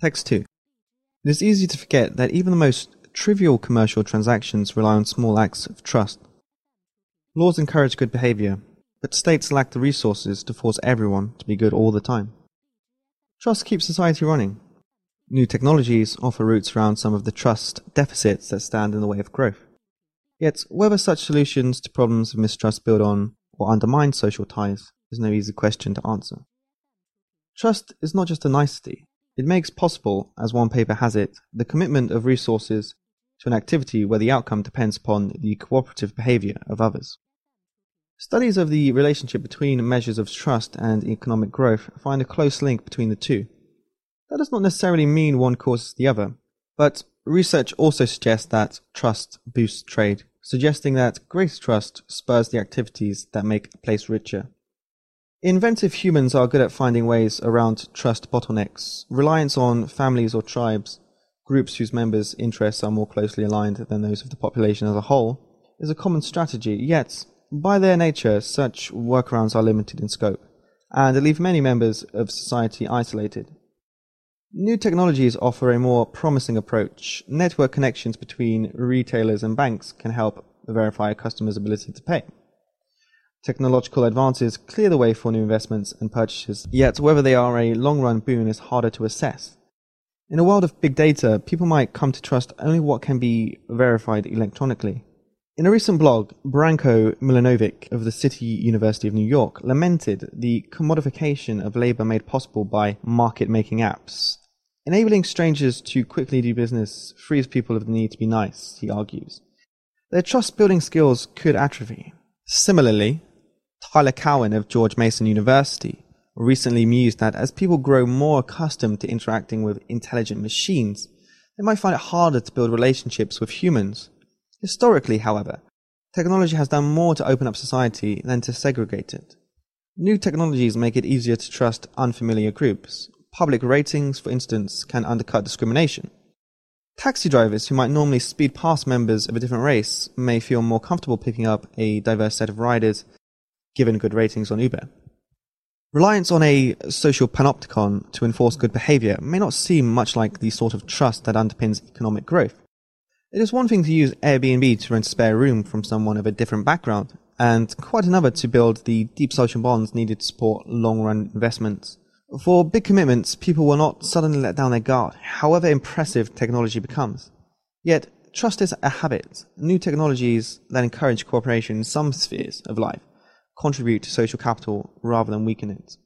Text 2. It is easy to forget that even the most trivial commercial transactions rely on small acts of trust. Laws encourage good behavior, but states lack the resources to force everyone to be good all the time. Trust keeps society running. New technologies offer routes around some of the trust deficits that stand in the way of growth. Yet, whether such solutions to problems of mistrust build on or undermine social ties is no easy question to answer. Trust is not just a nicety, it makes possible, as one paper has it, the commitment of resources to an activity where the outcome depends upon the cooperative behavior of others. Studies of the relationship between measures of trust and economic growth find a close link between the two. That does not necessarily mean one causes the other, but research also suggests that trust boosts trade, suggesting that greater trust spurs the activities that make a place richer. Inventive humans are good at finding ways around trust bottlenecks. Reliance on families or tribes, groups whose members' interests are more closely aligned than those of the population as a whole, is a common strategy, yet by their nature, such workarounds are limited in scope, and leave many members of society isolated. New technologies offer a more promising approach. Network connections between retailers and banks can help verify a customer's ability to pay. Technological advances clear the way for new investments and purchases, yet whether they are a long run boon is harder to assess. In a world of big data, people might come to trust only what can be verified electronically. In a recent blog, Branko Milanovic of the City University of New York lamented the commodification of labor made possible by market making apps. Enabling strangers to quickly do business frees people of the need to be nice, he argues. Their trust building skills could atrophy. Similarly, Tyler Cowen of George Mason University recently mused that as people grow more accustomed to interacting with intelligent machines, they might find it harder to build relationships with humans Historically, however, technology has done more to open up society than to segregate it. New technologies make it easier to trust unfamiliar groups. Public ratings, for instance, can undercut discrimination. Taxi drivers who might normally speed past members of a different race may feel more comfortable picking up a diverse set of riders given good ratings on Uber. Reliance on a social panopticon to enforce good behavior may not seem much like the sort of trust that underpins economic growth. It is one thing to use Airbnb to rent a spare room from someone of a different background, and quite another to build the deep social bonds needed to support long run investments. For big commitments, people will not suddenly let down their guard, however impressive technology becomes. Yet, trust is a habit. New technologies that encourage cooperation in some spheres of life contribute to social capital rather than weaken it.